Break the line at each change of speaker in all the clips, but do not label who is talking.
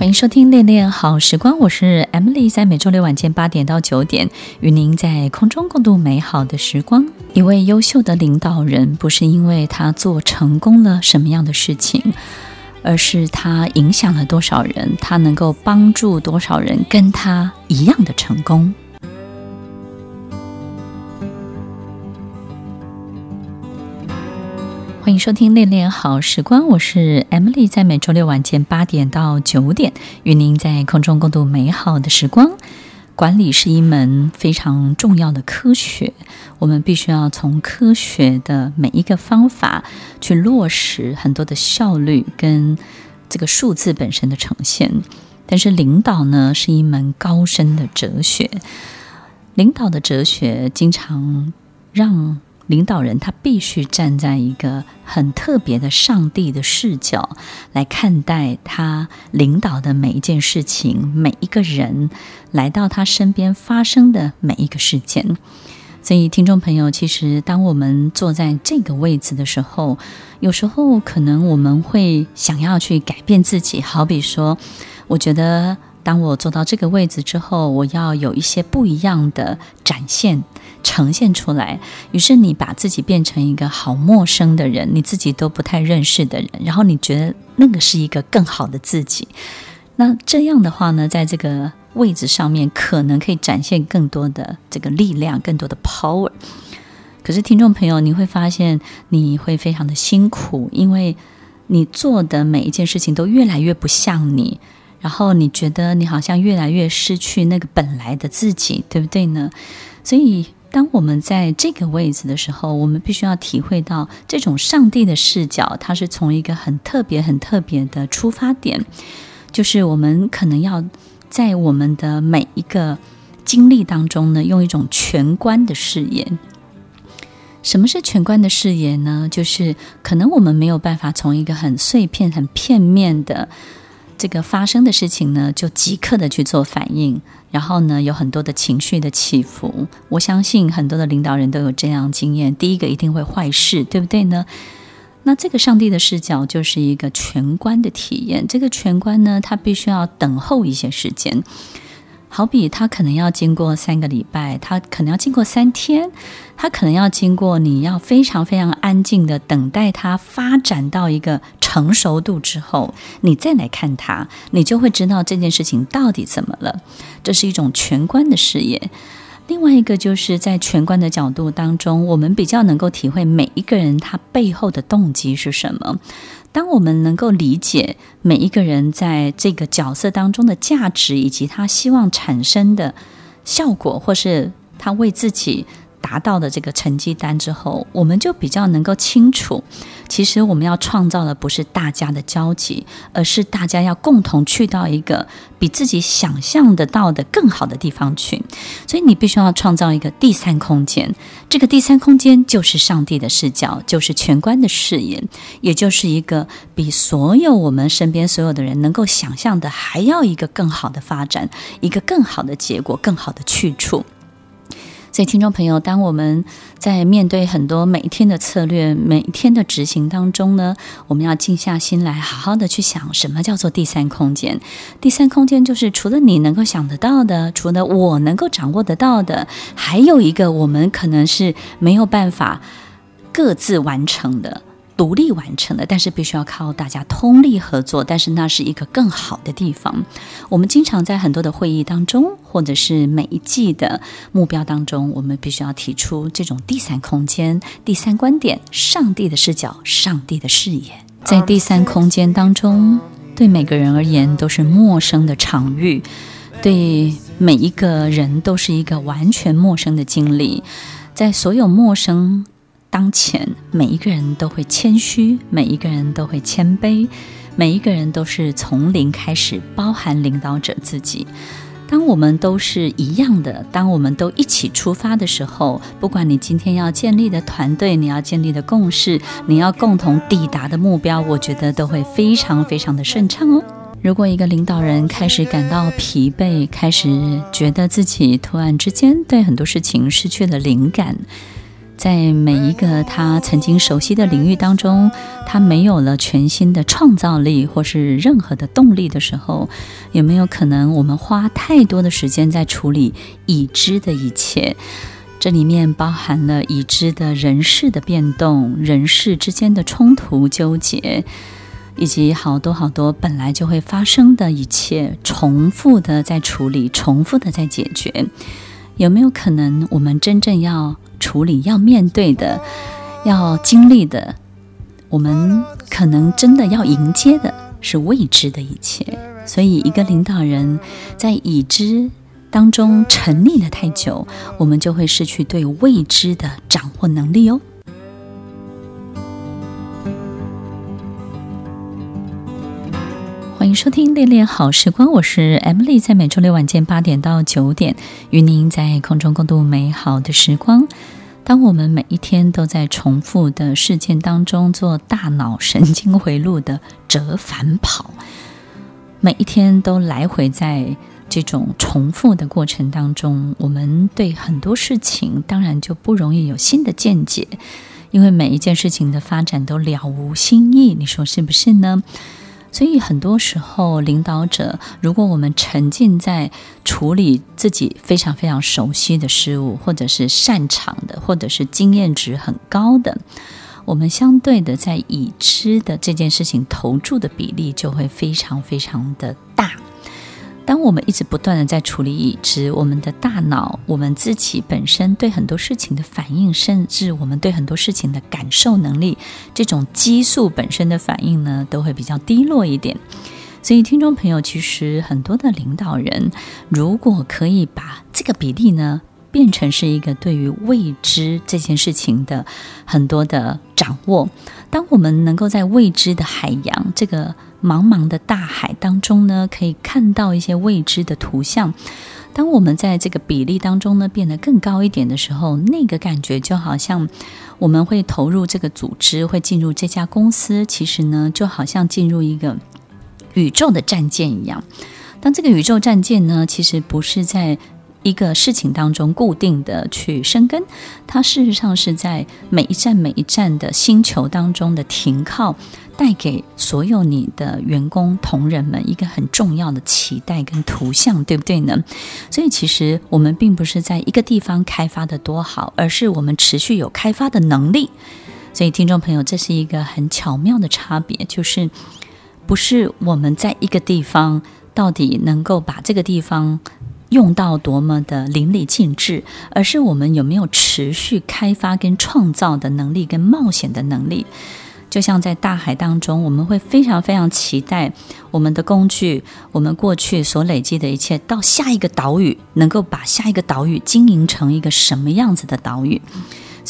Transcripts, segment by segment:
欢迎收听《恋恋好时光》，我是 Emily，在每周六晚间八点到九点，与您在空中共度美好的时光。一位优秀的领导人，不是因为他做成功了什么样的事情，而是他影响了多少人，他能够帮助多少人跟他一样的成功。收听《恋恋好时光》，我是 Emily，在每周六晚间八点到九点，与您在空中共度美好的时光。管理是一门非常重要的科学，我们必须要从科学的每一个方法去落实很多的效率跟这个数字本身的呈现。但是领导呢，是一门高深的哲学，领导的哲学经常让。领导人他必须站在一个很特别的上帝的视角来看待他领导的每一件事情，每一个人来到他身边发生的每一个事件。所以，听众朋友，其实当我们坐在这个位置的时候，有时候可能我们会想要去改变自己。好比说，我觉得当我坐到这个位置之后，我要有一些不一样的展现。呈现出来，于是你把自己变成一个好陌生的人，你自己都不太认识的人，然后你觉得那个是一个更好的自己。那这样的话呢，在这个位置上面，可能可以展现更多的这个力量，更多的 power。可是，听众朋友，你会发现你会非常的辛苦，因为你做的每一件事情都越来越不像你，然后你觉得你好像越来越失去那个本来的自己，对不对呢？所以。当我们在这个位置的时候，我们必须要体会到这种上帝的视角，它是从一个很特别、很特别的出发点，就是我们可能要在我们的每一个经历当中呢，用一种全观的视野。什么是全观的视野呢？就是可能我们没有办法从一个很碎片、很片面的。这个发生的事情呢，就即刻的去做反应，然后呢，有很多的情绪的起伏。我相信很多的领导人都有这样经验。第一个一定会坏事，对不对呢？那这个上帝的视角就是一个全观的体验。这个全观呢，它必须要等候一些时间。好比他可能要经过三个礼拜，他可能要经过三天，他可能要经过你要非常非常安静的等待他发展到一个成熟度之后，你再来看他，你就会知道这件事情到底怎么了。这是一种全观的视野。另外一个就是在全观的角度当中，我们比较能够体会每一个人他背后的动机是什么。当我们能够理解每一个人在这个角色当中的价值，以及他希望产生的效果，或是他为自己。达到的这个成绩单之后，我们就比较能够清楚，其实我们要创造的不是大家的交集，而是大家要共同去到一个比自己想象得到的更好的地方去。所以你必须要创造一个第三空间，这个第三空间就是上帝的视角，就是全观的视野，也就是一个比所有我们身边所有的人能够想象的还要一个更好的发展，一个更好的结果，更好的去处。所以，听众朋友，当我们在面对很多每一天的策略、每一天的执行当中呢，我们要静下心来，好好的去想，什么叫做第三空间？第三空间就是除了你能够想得到的，除了我能够掌握得到的，还有一个我们可能是没有办法各自完成的。独立完成的，但是必须要靠大家通力合作。但是那是一个更好的地方。我们经常在很多的会议当中，或者是每一季的目标当中，我们必须要提出这种第三空间、第三观点、上帝的视角、上帝的视野。在第三空间当中，对每个人而言都是陌生的场域，对每一个人都是一个完全陌生的经历。在所有陌生。当前，每一个人都会谦虚，每一个人都会谦卑，每一个人都是从零开始，包含领导者自己。当我们都是一样的，当我们都一起出发的时候，不管你今天要建立的团队，你要建立的共识，你要共同抵达的目标，我觉得都会非常非常的顺畅哦。如果一个领导人开始感到疲惫，开始觉得自己突然之间对很多事情失去了灵感，在每一个他曾经熟悉的领域当中，他没有了全新的创造力或是任何的动力的时候，有没有可能我们花太多的时间在处理已知的一切？这里面包含了已知的人事的变动、人事之间的冲突纠结。以及好多好多本来就会发生的一切，重复的在处理，重复的在解决，有没有可能我们真正要处理、要面对的、要经历的，我们可能真的要迎接的是未知的一切？所以，一个领导人在已知当中沉溺了太久，我们就会失去对未知的掌握能力哦。迎收听《恋恋好时光》，我是 Emily，在每周六晚间八点到九点，与您在空中共度美好的时光。当我们每一天都在重复的事件当中做大脑神经回路的折返跑，每一天都来回在这种重复的过程当中，我们对很多事情当然就不容易有新的见解，因为每一件事情的发展都了无新意，你说是不是呢？所以很多时候，领导者，如果我们沉浸在处理自己非常非常熟悉的事物，或者是擅长的，或者是经验值很高的，我们相对的在已知的这件事情投注的比例就会非常非常的大。当我们一直不断的在处理已知，我们的大脑，我们自己本身对很多事情的反应，甚至我们对很多事情的感受能力，这种激素本身的反应呢，都会比较低落一点。所以，听众朋友，其实很多的领导人，如果可以把这个比例呢，变成是一个对于未知这件事情的很多的掌握，当我们能够在未知的海洋这个。茫茫的大海当中呢，可以看到一些未知的图像。当我们在这个比例当中呢，变得更高一点的时候，那个感觉就好像我们会投入这个组织，会进入这家公司，其实呢，就好像进入一个宇宙的战舰一样。当这个宇宙战舰呢，其实不是在一个事情当中固定的去生根，它事实上是在每一站每一站的星球当中的停靠。带给所有你的员工同仁们一个很重要的期待跟图像，对不对呢？所以其实我们并不是在一个地方开发的多好，而是我们持续有开发的能力。所以听众朋友，这是一个很巧妙的差别，就是不是我们在一个地方到底能够把这个地方用到多么的淋漓尽致，而是我们有没有持续开发跟创造的能力跟冒险的能力。就像在大海当中，我们会非常非常期待我们的工具，我们过去所累积的一切，到下一个岛屿能够把下一个岛屿经营成一个什么样子的岛屿。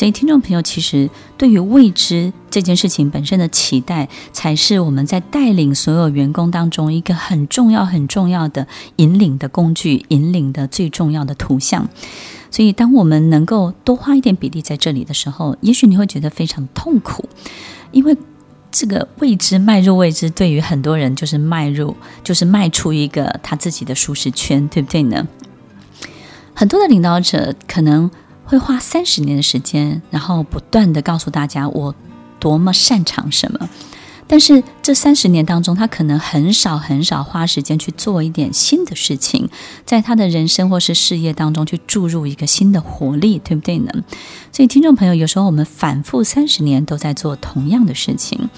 所以，听众朋友，其实对于未知这件事情本身的期待，才是我们在带领所有员工当中一个很重要、很重要的引领的工具，引领的最重要的图像。所以，当我们能够多花一点比例在这里的时候，也许你会觉得非常痛苦。因为这个未知迈入未知，对于很多人就是迈入，就是迈出一个他自己的舒适圈，对不对呢？很多的领导者可能会花三十年的时间，然后不断地告诉大家我多么擅长什么。但是这三十年当中，他可能很少很少花时间去做一点新的事情，在他的人生或是事业当中去注入一个新的活力，对不对呢？所以，听众朋友，有时候我们反复三十年都在做同样的事情，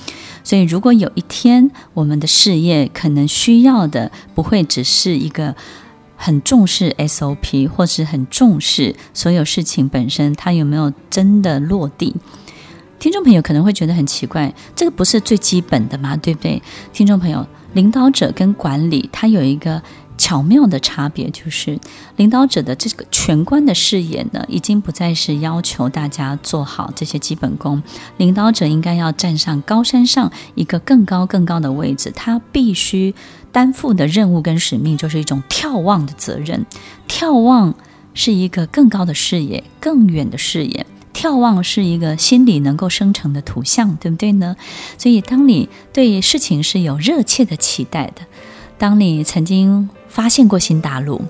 所以如果有一天我们的事业可能需要的不会只是一个很重视 SOP，或是很重视所有事情本身，它有没有真的落地？听众朋友可能会觉得很奇怪，这个不是最基本的吗？对不对？听众朋友，领导者跟管理，它有一个巧妙的差别，就是领导者的这个全观的视野呢，已经不再是要求大家做好这些基本功。领导者应该要站上高山上一个更高更高的位置，他必须担负的任务跟使命，就是一种眺望的责任。眺望是一个更高的视野，更远的视野。眺望是一个心里能够生成的图像，对不对呢？所以，当你对事情是有热切的期待的，当你曾经发现过新大陆，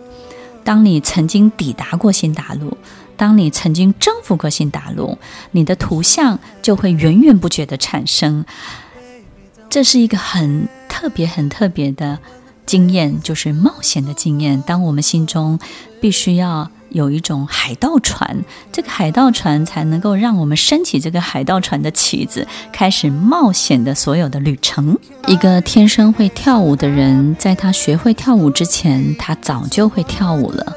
当你曾经抵达过新大陆，当你曾经征服过新大陆，你的图像就会源源不绝地产生。这是一个很特别、很特别的经验，就是冒险的经验。当我们心中必须要有一种海盗船，这个海盗船才能够让我们升起这个海盗船的旗子，开始冒险的所有的旅程。一个天生会跳舞的人，在他学会跳舞之前，他早就会跳舞了；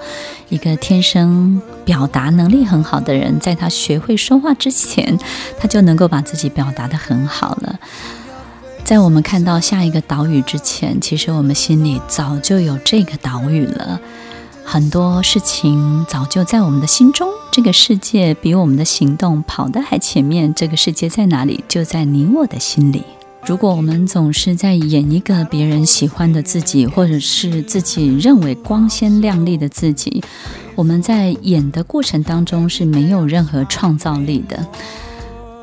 一个天生表达能力很好的人，在他学会说话之前，他就能够把自己表达得很好了。在我们看到下一个岛屿之前，其实我们心里早就有这个岛屿了。很多事情早就在我们的心中。这个世界比我们的行动跑得还前面。这个世界在哪里？就在你我的心里。如果我们总是在演一个别人喜欢的自己，或者是自己认为光鲜亮丽的自己，我们在演的过程当中是没有任何创造力的。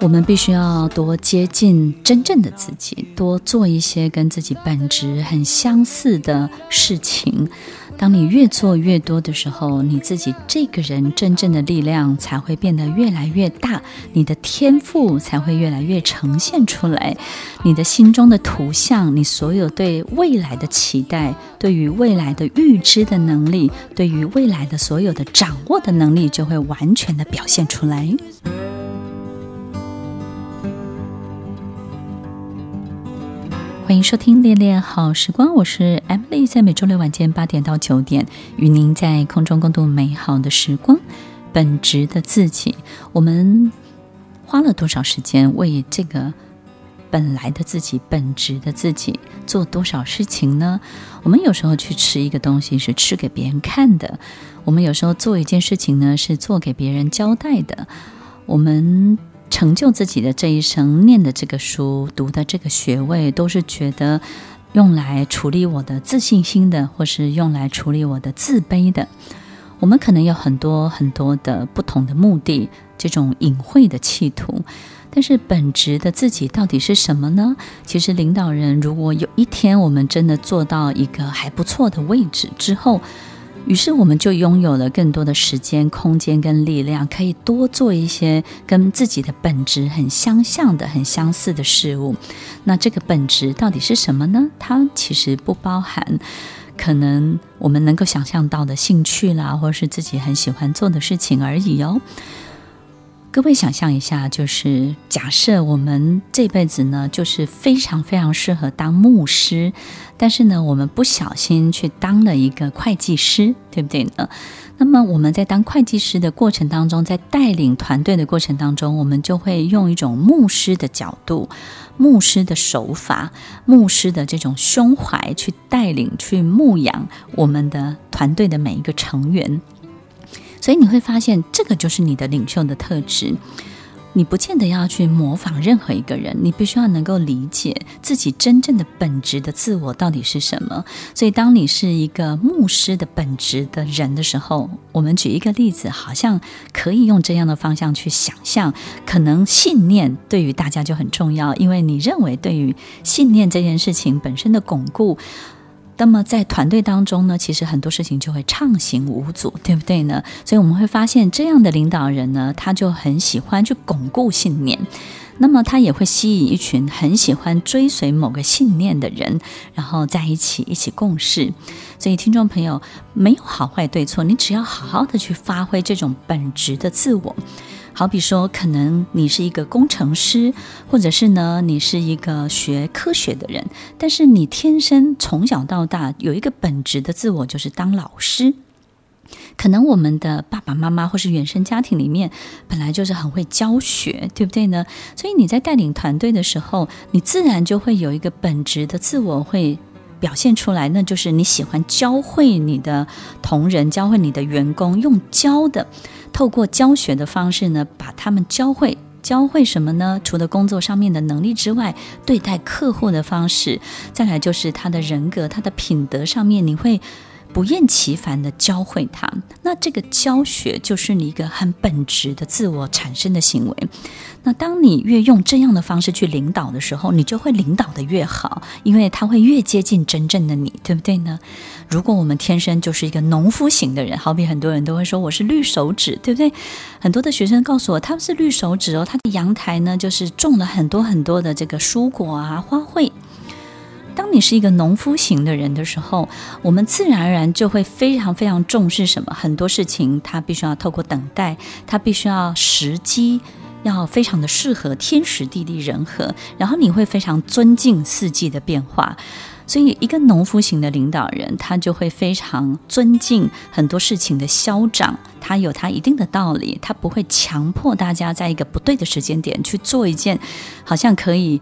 我们必须要多接近真正的自己，多做一些跟自己本质很相似的事情。当你越做越多的时候，你自己这个人真正的力量才会变得越来越大，你的天赋才会越来越呈现出来，你的心中的图像，你所有对未来的期待，对于未来的预知的能力，对于未来的所有的掌握的能力，就会完全的表现出来。欢迎收听《恋恋好时光》，我是 Emily，在每周六晚间八点到九点，与您在空中共度美好的时光。本职的自己，我们花了多少时间为这个本来的自己、本职的自己做多少事情呢？我们有时候去吃一个东西是吃给别人看的，我们有时候做一件事情呢是做给别人交代的，我们。成就自己的这一生，念的这个书，读的这个学位，都是觉得用来处理我的自信心的，或是用来处理我的自卑的。我们可能有很多很多的不同的目的，这种隐晦的企图。但是本质的自己到底是什么呢？其实领导人，如果有一天我们真的做到一个还不错的位置之后，于是我们就拥有了更多的时间、空间跟力量，可以多做一些跟自己的本质很相像的、很相似的事物。那这个本质到底是什么呢？它其实不包含可能我们能够想象到的兴趣啦，或是自己很喜欢做的事情而已哦。各位想象一下，就是假设我们这辈子呢，就是非常非常适合当牧师，但是呢，我们不小心去当了一个会计师，对不对呢？那么我们在当会计师的过程当中，在带领团队的过程当中，我们就会用一种牧师的角度、牧师的手法、牧师的这种胸怀去带领、去牧养我们的团队的每一个成员。所以你会发现，这个就是你的领袖的特质。你不见得要去模仿任何一个人，你必须要能够理解自己真正的本质的自我到底是什么。所以，当你是一个牧师的本质的人的时候，我们举一个例子，好像可以用这样的方向去想象。可能信念对于大家就很重要，因为你认为对于信念这件事情本身的巩固。那么在团队当中呢，其实很多事情就会畅行无阻，对不对呢？所以我们会发现，这样的领导人呢，他就很喜欢去巩固信念，那么他也会吸引一群很喜欢追随某个信念的人，然后在一起一起共事。所以听众朋友，没有好坏对错，你只要好好的去发挥这种本质的自我。好比说，可能你是一个工程师，或者是呢，你是一个学科学的人，但是你天生从小到大有一个本质的自我，就是当老师。可能我们的爸爸妈妈或是原生家庭里面本来就是很会教学，对不对呢？所以你在带领团队的时候，你自然就会有一个本质的自我会表现出来，那就是你喜欢教会你的同仁，教会你的员工，用教的。透过教学的方式呢，把他们教会教会什么呢？除了工作上面的能力之外，对待客户的方式，再来就是他的人格、他的品德上面，你会。不厌其烦地教会他，那这个教学就是你一个很本质的自我产生的行为。那当你越用这样的方式去领导的时候，你就会领导得越好，因为他会越接近真正的你，对不对呢？如果我们天生就是一个农夫型的人，好比很多人都会说我是绿手指，对不对？很多的学生告诉我他们是绿手指哦，他的阳台呢就是种了很多很多的这个蔬果啊花卉。当你是一个农夫型的人的时候，我们自然而然就会非常非常重视什么？很多事情它必须要透过等待，它必须要时机，要非常的适合天时地利人和，然后你会非常尊敬四季的变化。所以，一个农夫型的领导人，他就会非常尊敬很多事情的消长，他有他一定的道理，他不会强迫大家在一个不对的时间点去做一件好像可以。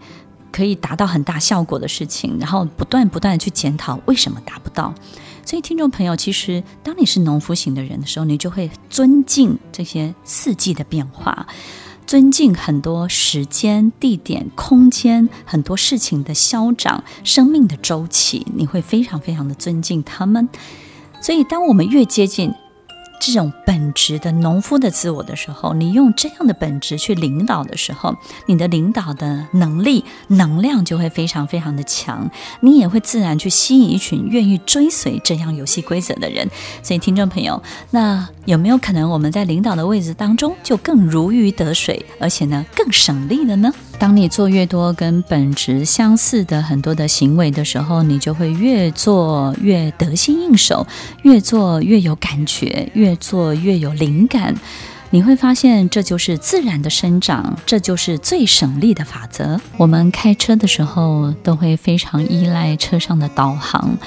可以达到很大效果的事情，然后不断不断的去检讨为什么达不到。所以，听众朋友，其实当你是农夫型的人的时候，你就会尊敬这些四季的变化，尊敬很多时间、地点、空间很多事情的消长、生命的周期，你会非常非常的尊敬他们。所以，当我们越接近。这种本质的农夫的自我的时候，你用这样的本质去领导的时候，你的领导的能力、能量就会非常非常的强，你也会自然去吸引一群愿意追随这样游戏规则的人。所以，听众朋友，那有没有可能我们在领导的位置当中就更如鱼得水，而且呢更省力了呢？当你做越多跟本质相似的很多的行为的时候，你就会越做越得心应手，越做越有感觉，越做越有灵感。你会发现，这就是自然的生长，这就是最省力的法则。我们开车的时候都会非常依赖车上的导航，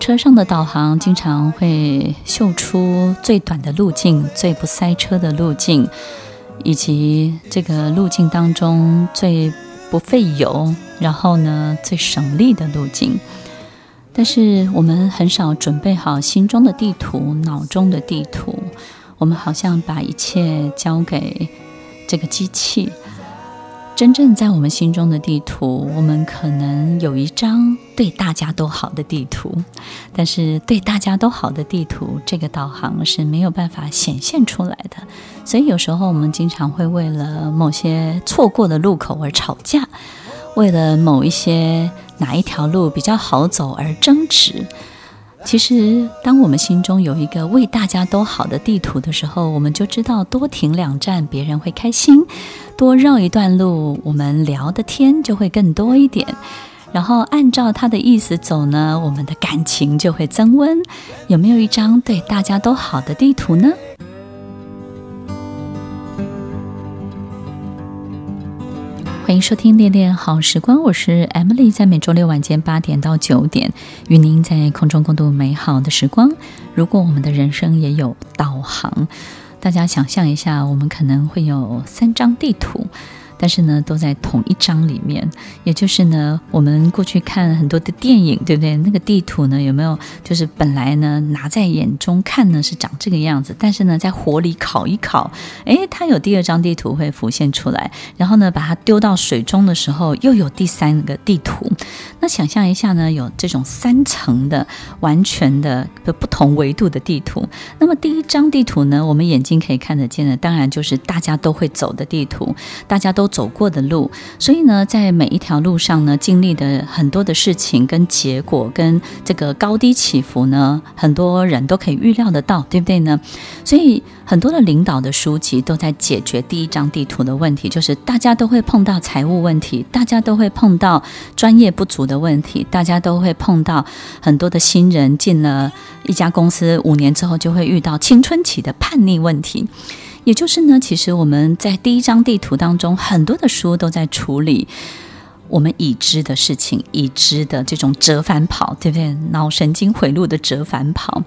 车上的导航经常会秀出最短的路径，最不塞车的路径。以及这个路径当中最不费油，然后呢最省力的路径，但是我们很少准备好心中的地图、脑中的地图，我们好像把一切交给这个机器。真正在我们心中的地图，我们可能有一张对大家都好的地图，但是对大家都好的地图，这个导航是没有办法显现出来的。所以有时候我们经常会为了某些错过的路口而吵架，为了某一些哪一条路比较好走而争执。其实，当我们心中有一个为大家都好的地图的时候，我们就知道多停两站，别人会开心；多绕一段路，我们聊的天就会更多一点。然后按照他的意思走呢，我们的感情就会增温。有没有一张对大家都好的地图呢？欢迎收听《恋恋好时光》，我是 Emily，在每周六晚间八点到九点，与您在空中共度美好的时光。如果我们的人生也有导航，大家想象一下，我们可能会有三张地图。但是呢，都在同一张里面，也就是呢，我们过去看很多的电影，对不对？那个地图呢，有没有就是本来呢拿在眼中看呢是长这个样子，但是呢，在火里烤一烤，诶，它有第二张地图会浮现出来，然后呢，把它丢到水中的时候，又有第三个地图。那想象一下呢，有这种三层的完全的不同维度的地图。那么第一张地图呢，我们眼睛可以看得见的，当然就是大家都会走的地图，大家都走过的路。所以呢，在每一条路上呢，经历的很多的事情跟结果，跟这个高低起伏呢，很多人都可以预料得到，对不对呢？所以很多的领导的书籍都在解决第一张地图的问题，就是大家都会碰到财务问题，大家都会碰到专业不足的问题，大家都会碰到很多的新人进了一家公司五年之后就会遇到青春期的叛逆问题。也就是呢，其实我们在第一张地图当中，很多的书都在处理我们已知的事情，已知的这种折返跑，对不对？脑神经回路的折返跑。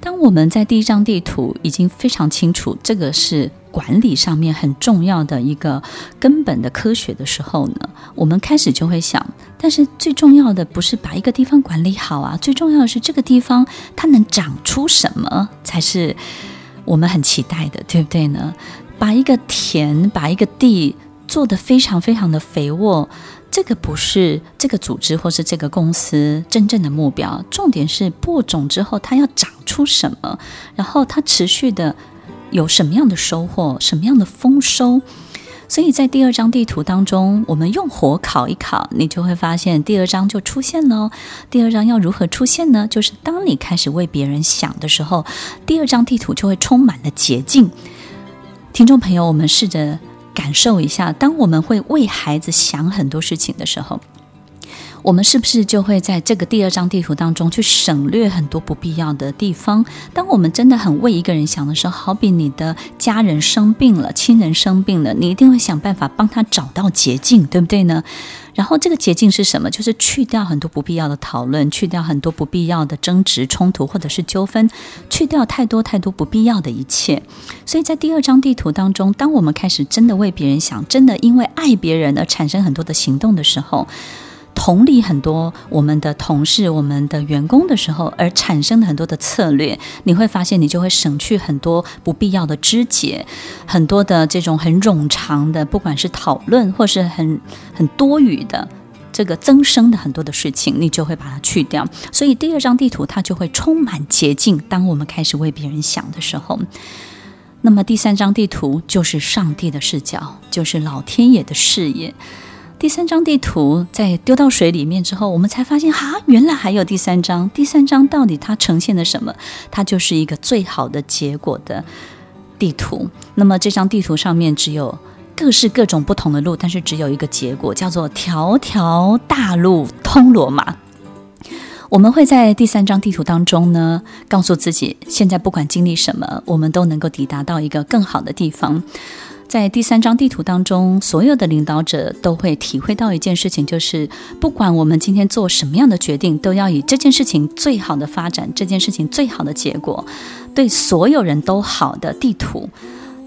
当我们在第一张地图已经非常清楚，这个是管理上面很重要的一个根本的科学的时候呢，我们开始就会想，但是最重要的不是把一个地方管理好啊，最重要的是这个地方它能长出什么才是我们很期待的，对不对呢？把一个田，把一个地做得非常非常的肥沃，这个不是这个组织或是这个公司真正的目标。重点是播种之后，它要长出什么，然后它持续的有什么样的收获，什么样的丰收。所以在第二张地图当中，我们用火烤一烤，你就会发现第二张就出现了。第二张要如何出现呢？就是当你开始为别人想的时候，第二张地图就会充满了捷径。听众朋友，我们试着感受一下，当我们会为孩子想很多事情的时候。我们是不是就会在这个第二张地图当中去省略很多不必要的地方？当我们真的很为一个人想的时候，好比你的家人生病了，亲人生病了，你一定会想办法帮他找到捷径，对不对呢？然后这个捷径是什么？就是去掉很多不必要的讨论，去掉很多不必要的争执、冲突或者是纠纷，去掉太多太多不必要的一切。所以在第二张地图当中，当我们开始真的为别人想，真的因为爱别人而产生很多的行动的时候。同理很多我们的同事、我们的员工的时候，而产生的很多的策略，你会发现你就会省去很多不必要的枝节，很多的这种很冗长的，不管是讨论或是很很多余的这个增生的很多的事情，你就会把它去掉。所以第二张地图它就会充满捷径。当我们开始为别人想的时候，那么第三张地图就是上帝的视角，就是老天爷的视野。第三张地图在丢到水里面之后，我们才发现，哈，原来还有第三张。第三张到底它呈现了什么？它就是一个最好的结果的地图。那么这张地图上面只有各式各种不同的路，但是只有一个结果，叫做条条大路通罗马。我们会在第三张地图当中呢，告诉自己，现在不管经历什么，我们都能够抵达到一个更好的地方。在第三张地图当中，所有的领导者都会体会到一件事情，就是不管我们今天做什么样的决定，都要以这件事情最好的发展，这件事情最好的结果，对所有人都好的地图，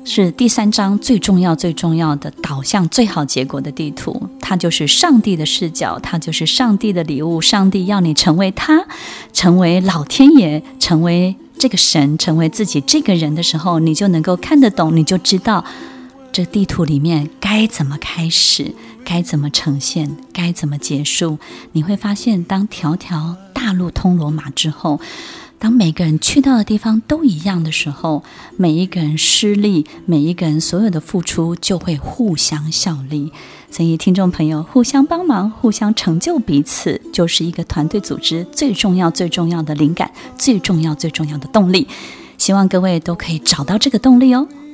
是第三张最重要、最重要的导向最好结果的地图。它就是上帝的视角，它就是上帝的礼物。上帝要你成为他，成为老天爷，成为这个神，成为自己这个人的时候，你就能够看得懂，你就知道。这地图里面该怎么开始，该怎么呈现，该怎么结束？你会发现，当条条大路通罗马之后，当每个人去到的地方都一样的时候，每一个人施力，每一个人所有的付出就会互相效力。所以，听众朋友，互相帮忙，互相成就彼此，就是一个团队组织最重要、最重要的灵感，最重要、最重要的动力。希望各位都可以找到这个动力哦。